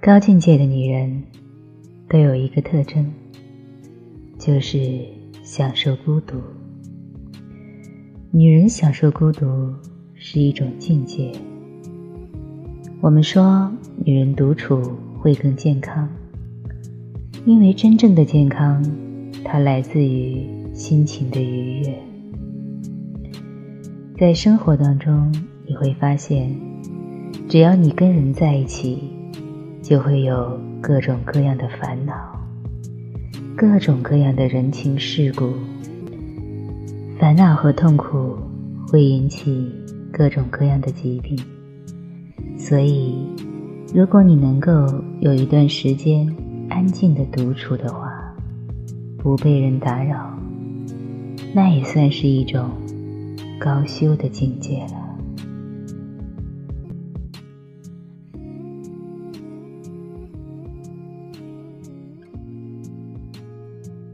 高境界的女人都有一个特征，就是享受孤独。女人享受孤独是一种境界。我们说，女人独处会更健康，因为真正的健康，它来自于心情的愉悦。在生活当中，你会发现，只要你跟人在一起。就会有各种各样的烦恼，各种各样的人情世故，烦恼和痛苦会引起各种各样的疾病。所以，如果你能够有一段时间安静的独处的话，不被人打扰，那也算是一种高修的境界了。